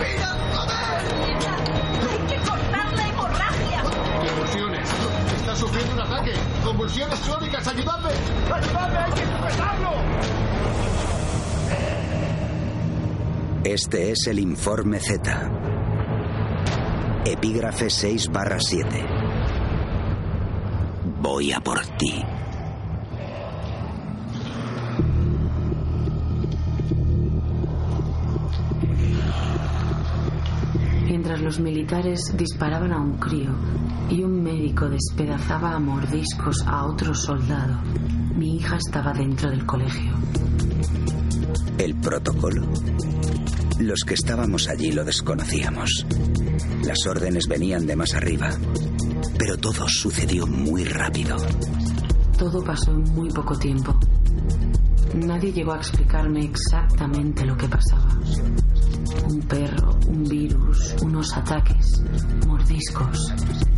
infección. Hay que cortar la hemorragia. Convulsiones. Está sufriendo un ataque. Convulsiones crónicas. ¡Ayudadme! ¡Ayudadme! ¡Hay que sujetarlo! Este es el informe Z. Epígrafe 6 barra 7. Voy a por ti. Mientras los militares disparaban a un crío y un médico despedazaba a mordiscos a otro soldado, mi hija estaba dentro del colegio. El protocolo. Los que estábamos allí lo desconocíamos. Las órdenes venían de más arriba. Pero todo sucedió muy rápido. Todo pasó en muy poco tiempo. Nadie llegó a explicarme exactamente lo que pasaba. Un perro, un virus, unos ataques, mordiscos.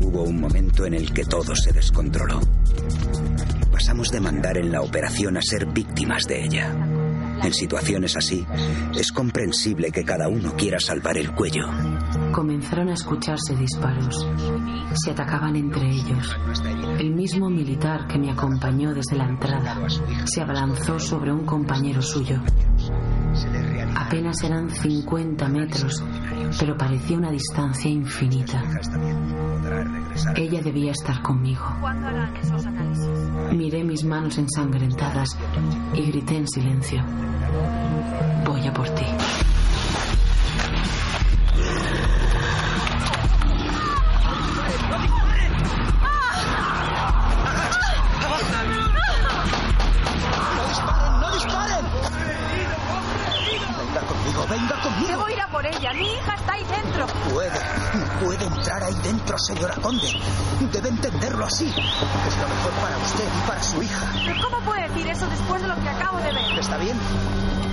Hubo un momento en el que todo se descontroló. Pasamos de mandar en la operación a ser víctimas de ella. En situaciones así, es comprensible que cada uno quiera salvar el cuello. Comenzaron a escucharse disparos. Se atacaban entre ellos. El mismo militar que me acompañó desde la entrada se abalanzó sobre un compañero suyo. Apenas eran 50 metros, pero parecía una distancia infinita. Ella debía estar conmigo. Miré mis manos ensangrentadas y grité en silencio. Voy a por ti. Conmigo. Debo ir a por ella. Mi hija está ahí dentro. Puede, no puede entrar ahí dentro, señora Conde. Debe entenderlo así. Es lo mejor para usted y para su hija. ¿Pero cómo puede decir eso después de lo que acabo de ver? ¿Está bien?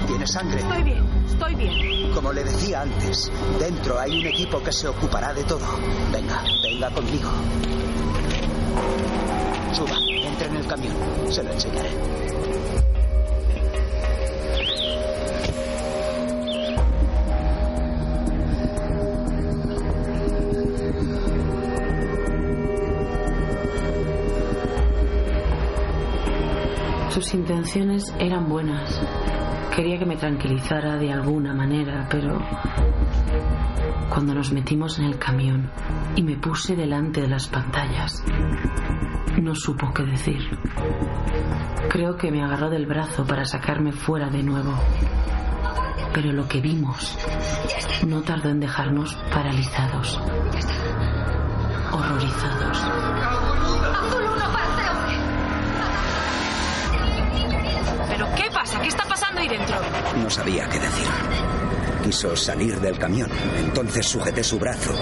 Tiene sangre. Estoy bien, estoy bien. Como le decía antes, dentro hay un equipo que se ocupará de todo. Venga, venga conmigo. Suba, entre en el camión. Se lo enseñaré. Intenciones eran buenas. Quería que me tranquilizara de alguna manera, pero cuando nos metimos en el camión y me puse delante de las pantallas, no supo qué decir. Creo que me agarró del brazo para sacarme fuera de nuevo. Pero lo que vimos no tardó en dejarnos paralizados, horrorizados. No sabía qué decir. Quiso salir del camión. Entonces sujeté su brazo,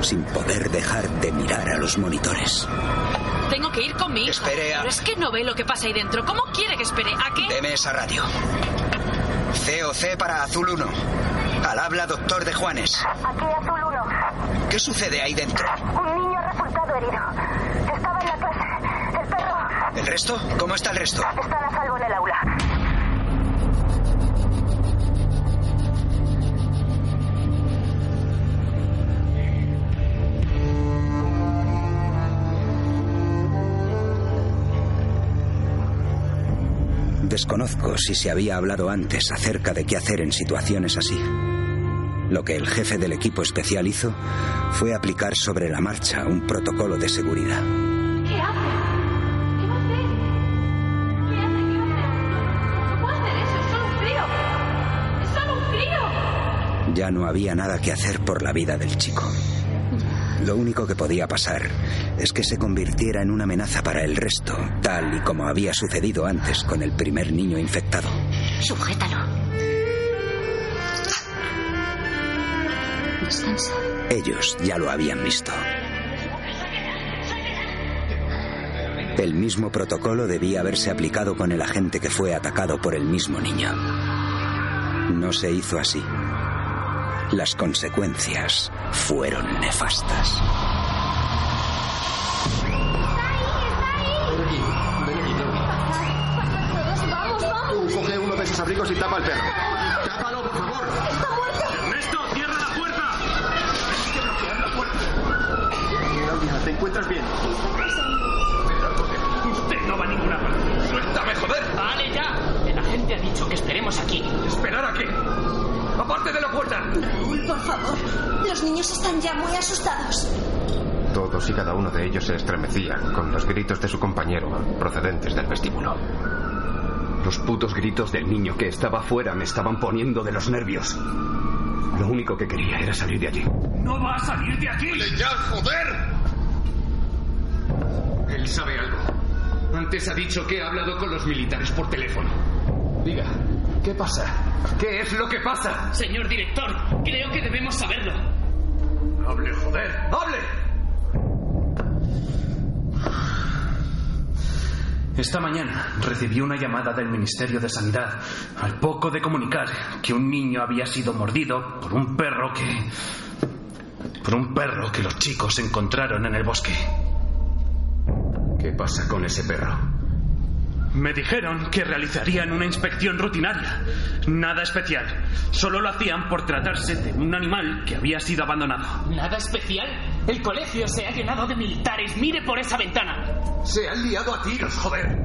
sin poder dejar de mirar a los monitores. Tengo que ir con mi hija. Espere a- Pero es que no ve lo que pasa ahí dentro. ¿Cómo quiere que espere? ¿A qué? Deme esa radio. COC para Azul 1. Al habla doctor de Juanes. Aquí Azul 1. ¿Qué sucede ahí dentro? Un niño ha resultado herido. Estaba en la clase. El perro ¿El resto? ¿Cómo está el resto? está a salvo en el aula. Desconozco si se había hablado antes acerca de qué hacer en situaciones así. Lo que el jefe del equipo especial hizo fue aplicar sobre la marcha un protocolo de seguridad. ¿Qué hace? ¿Qué va a hacer? ¿Qué hace? ¿Qué va a hacer? No puede hacer eso, es solo un crío. Es solo un crío. Ya no había nada que hacer por la vida del chico. Lo único que podía pasar es que se convirtiera en una amenaza para el resto, tal y como había sucedido antes con el primer niño infectado. Sujétalo. Descansa. Ellos ya lo habían visto. El mismo protocolo debía haberse aplicado con el agente que fue atacado por el mismo niño. No se hizo así. Las consecuencias fueron nefastas. Ven aquí, ven aquí, ven aquí. Vamos, vamos. Tú coge uno de esos abrigos y tapa al perro. ¡Tápalo, por favor! ¡Ernesto, cierra la puerta! Claudia, ¿te encuentras bien? Usted no va a ninguna parte. Favor. Los niños están ya muy asustados. Todos y cada uno de ellos se estremecían con los gritos de su compañero procedentes del vestíbulo. Los putos gritos del niño que estaba afuera me estaban poniendo de los nervios. Lo único que quería era salir de allí. ¡No va a salir de aquí! ¡Ya, joder! Él sabe algo. Antes ha dicho que ha hablado con los militares por teléfono. Diga, ¿qué pasa? ¿Qué es lo que pasa? Señor director, creo que debemos saberlo. ¡Hable, joder! ¡Hable! Esta mañana recibí una llamada del Ministerio de Sanidad al poco de comunicar que un niño había sido mordido por un perro que... por un perro que los chicos encontraron en el bosque. ¿Qué pasa con ese perro? Me dijeron que realizarían una inspección rutinaria. Nada especial. Solo lo hacían por tratarse de un animal que había sido abandonado. ¿Nada especial? El colegio se ha llenado de militares. Mire por esa ventana. Se han liado a tiros, joder.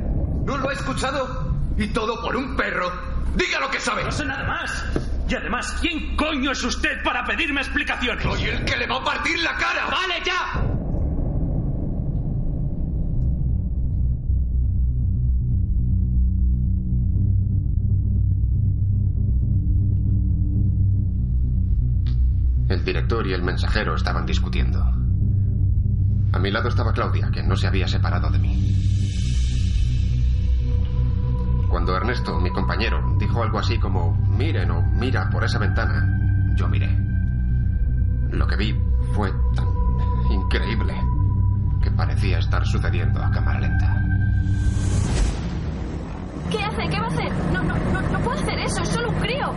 ¿No lo ha escuchado? Y todo por un perro. Diga lo que sabe. No sé nada más. Y además, ¿quién coño es usted para pedirme explicaciones? Soy el que le va a partir la cara. Y el mensajero estaban discutiendo. A mi lado estaba Claudia, que no se había separado de mí. Cuando Ernesto, mi compañero, dijo algo así como miren o mira por esa ventana, yo miré. Lo que vi fue tan increíble que parecía estar sucediendo a cámara lenta. ¿Qué hace? ¿Qué va a hacer? No, no, no, no puede hacer eso. Es solo un crío.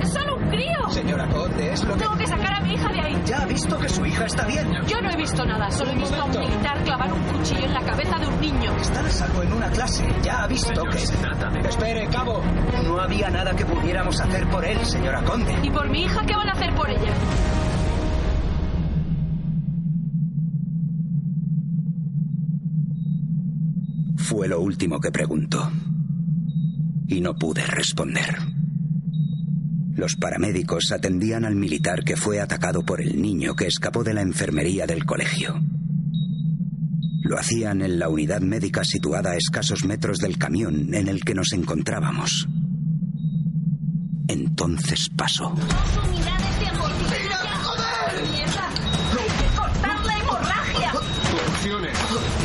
Es solo un crío. Señora Conde, es lo que... Tengo que sacar a mi hija de ahí. Ya ha visto que su hija está bien. Yo no he visto nada, solo he visto a un militar clavar un cuchillo en la cabeza de un niño. Está a salvo en una clase. Ya ha visto que... Espere, cabo. No había nada que pudiéramos hacer por él, señora Conde. ¿Y por mi hija qué van a hacer por ella? Fue lo último que preguntó. Y no pude responder. Los paramédicos atendían al militar que fue atacado por el niño que escapó de la enfermería del colegio. Lo hacían en la unidad médica situada a escasos metros del camión en el que nos encontrábamos. Entonces pasó.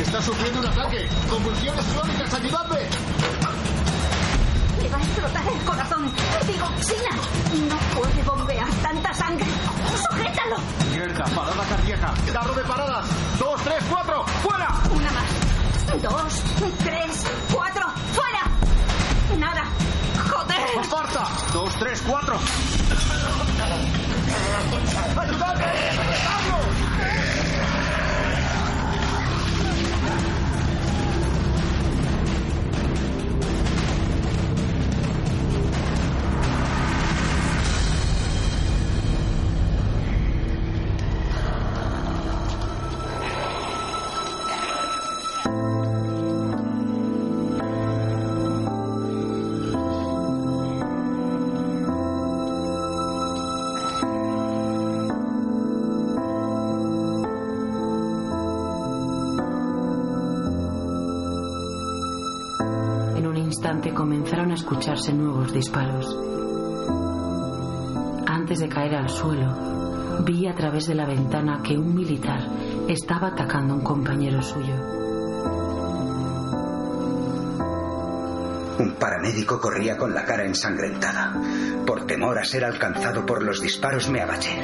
Está sufriendo un ataque. Convulsiones crónicas. ¡Ayudadme! Va a explotar el corazón. Digoxina. No puede bombear tanta sangre. ¡Sujétalo! Mierda, parada cardíaca. Carro de paradas. Dos, tres, cuatro. ¡Fuera! Una más. Dos, tres, cuatro. ¡Fuera! Nada. ¡Joder! ¡Más! Dos, tres, cuatro. Instante comenzaron a escucharse nuevos disparos. Antes de caer al suelo, vi a través de la ventana que un militar estaba atacando a un compañero suyo. Un paramédico corría con la cara ensangrentada. Por temor a ser alcanzado por los disparos me agaché.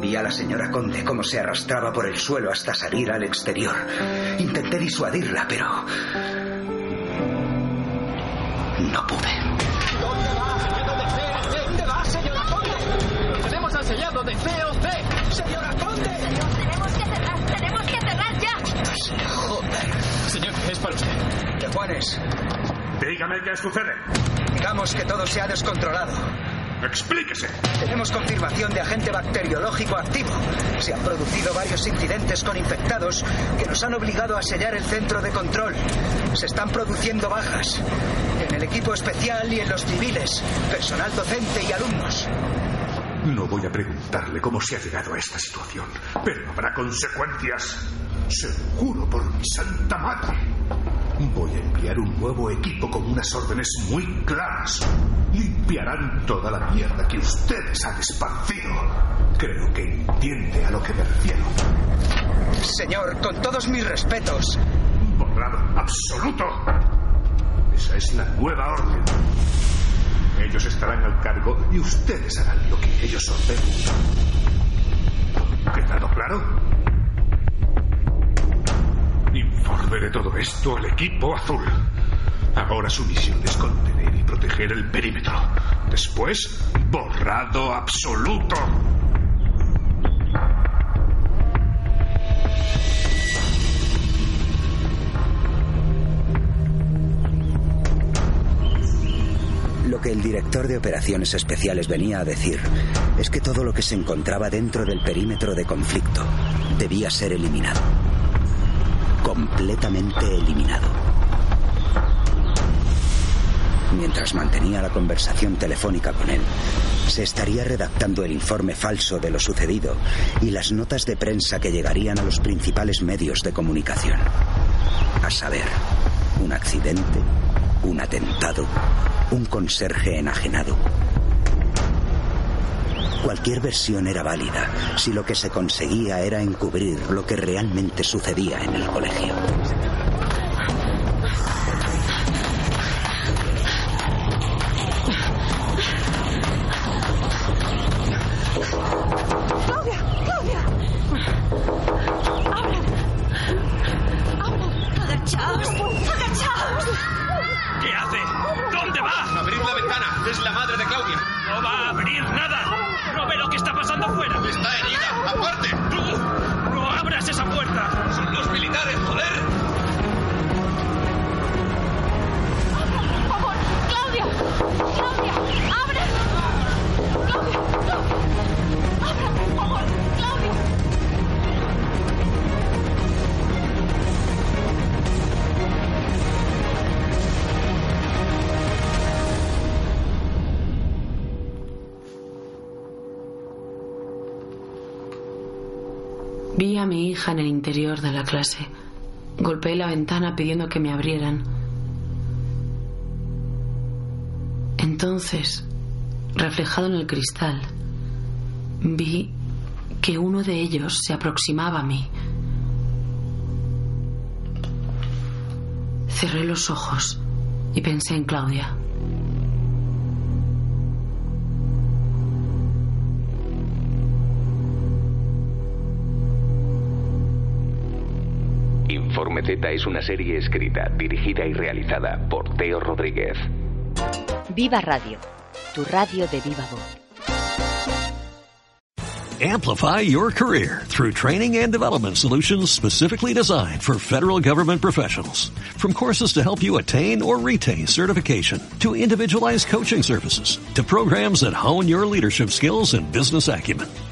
Vi a la señora Conde cómo se arrastraba por el suelo hasta salir al exterior. Intenté disuadirla, pero... No pude. ¿Dónde va, señora Conde? Tenemos al sellado de COC. Señora Conde. Tenemos que cerrar, tenemos que cerrar ya. Joder. Señor, es para usted. ¿Qué Juanes? Dígame qué sucede. Digamos que todo se ha descontrolado. Explíquese. Tenemos confirmación de agente bacteriológico activo. Se han producido varios incidentes con infectados que nos han obligado a sellar el centro de control. Se están produciendo bajas en el equipo especial y en los civiles, personal docente y alumnos. No voy a preguntarle cómo se ha llegado a esta situación, pero habrá consecuencias. Se lo juro por mi santa madre. Voy a enviar un nuevo equipo con unas órdenes muy claras. Limpiarán toda la mierda que ustedes han esparcido. Creo que entiende a lo que me refiero. Señor, con todos mis respetos. Borrado absoluto. Esa es la nueva orden. Ellos estarán al cargo y ustedes harán lo que ellos ordenen. ¿Quedado claro? Informe de todo esto al equipo azul. Ahora su misión es contener y proteger el perímetro. Después, borrado absoluto. Lo que el director de operaciones especiales venía a decir es que todo lo que se encontraba dentro del perímetro de conflicto debía ser eliminado. Completamente eliminado. Mientras mantenía la conversación telefónica con él, se estaría redactando el informe falso de lo sucedido y las notas de prensa que llegarían a los principales medios de comunicación. A saber, un accidente, un atentado, un conserje enajenado. Cualquier versión era válida si lo que se conseguía era encubrir lo que realmente sucedía en el colegio. Vi a mi hija en el interior de la clase. Golpeé la ventana pidiendo que me abrieran. Entonces, reflejado en el cristal, vi que uno de ellos se aproximaba a mí. Cerré los ojos y pensé en Claudia. Informe Z es una serie escrita, dirigida y realizada por Teo Rodríguez. Viva Radio, tu radio de viva voz. Amplify your career through training and development solutions specifically designed for federal government professionals. From courses to help you attain or retain certification, to individualized coaching services, to programs that hone your leadership skills and business acumen,